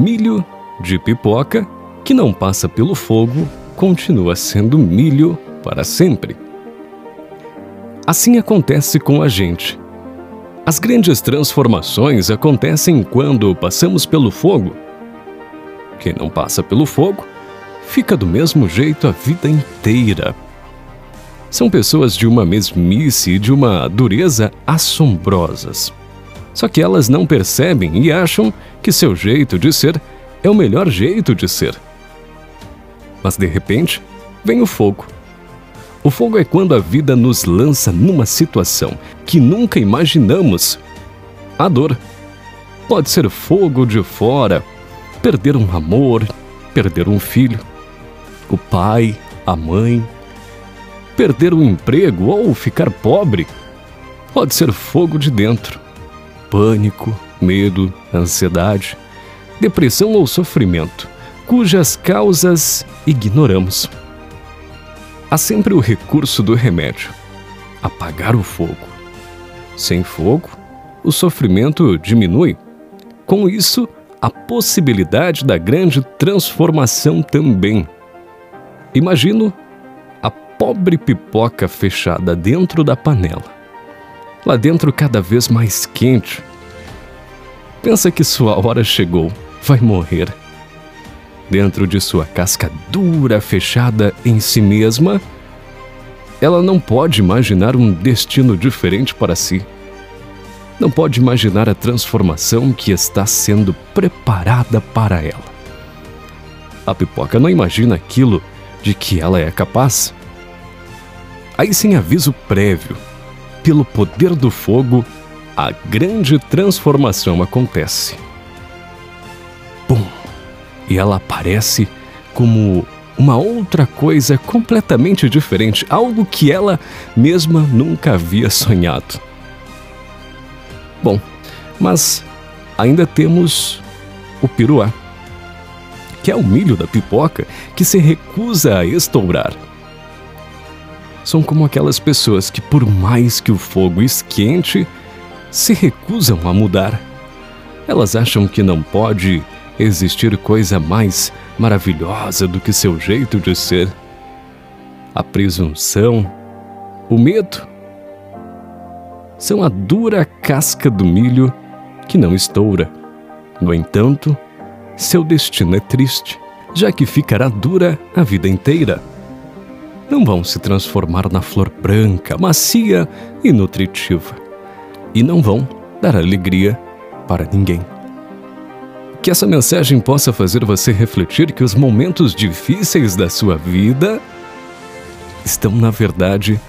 milho de pipoca que não passa pelo fogo continua sendo milho para sempre. Assim acontece com a gente. As grandes transformações acontecem quando passamos pelo fogo. Quem não passa pelo fogo fica do mesmo jeito a vida inteira. São pessoas de uma mesmice e de uma dureza assombrosas. Só que elas não percebem e acham que seu jeito de ser é o melhor jeito de ser. Mas de repente, vem o fogo. O fogo é quando a vida nos lança numa situação que nunca imaginamos. A dor. Pode ser fogo de fora, perder um amor, perder um filho, o pai, a mãe, perder o emprego ou ficar pobre. Pode ser fogo de dentro, pânico, medo, ansiedade, depressão ou sofrimento, cujas causas ignoramos. Há sempre o recurso do remédio: apagar o fogo. Sem fogo, o sofrimento diminui. Com isso, a possibilidade da grande transformação também. Imagino a pobre pipoca fechada dentro da panela. Lá dentro, cada vez mais quente. Pensa que sua hora chegou, vai morrer. Dentro de sua casca dura, fechada em si mesma, ela não pode imaginar um destino diferente para si. Não pode imaginar a transformação que está sendo preparada para ela. A pipoca não imagina aquilo de que ela é capaz. Aí, sem aviso prévio, pelo poder do fogo, a grande transformação acontece. Pum! E ela aparece como uma outra coisa completamente diferente, algo que ela mesma nunca havia sonhado. Bom, mas ainda temos o piruá que é o milho da pipoca que se recusa a estourar. São como aquelas pessoas que, por mais que o fogo esquente, se recusam a mudar. Elas acham que não pode existir coisa mais maravilhosa do que seu jeito de ser. A presunção, o medo, são a dura casca do milho que não estoura. No entanto, seu destino é triste, já que ficará dura a vida inteira. Não vão se transformar na flor branca, macia e nutritiva. E não vão dar alegria para ninguém. Que essa mensagem possa fazer você refletir que os momentos difíceis da sua vida estão, na verdade,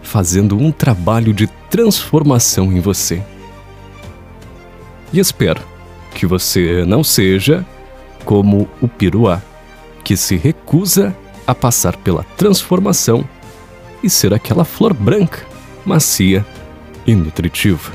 fazendo um trabalho de transformação em você. E espero que você não seja como o piruá, que se recusa a passar pela transformação e ser aquela flor branca, macia e nutritiva.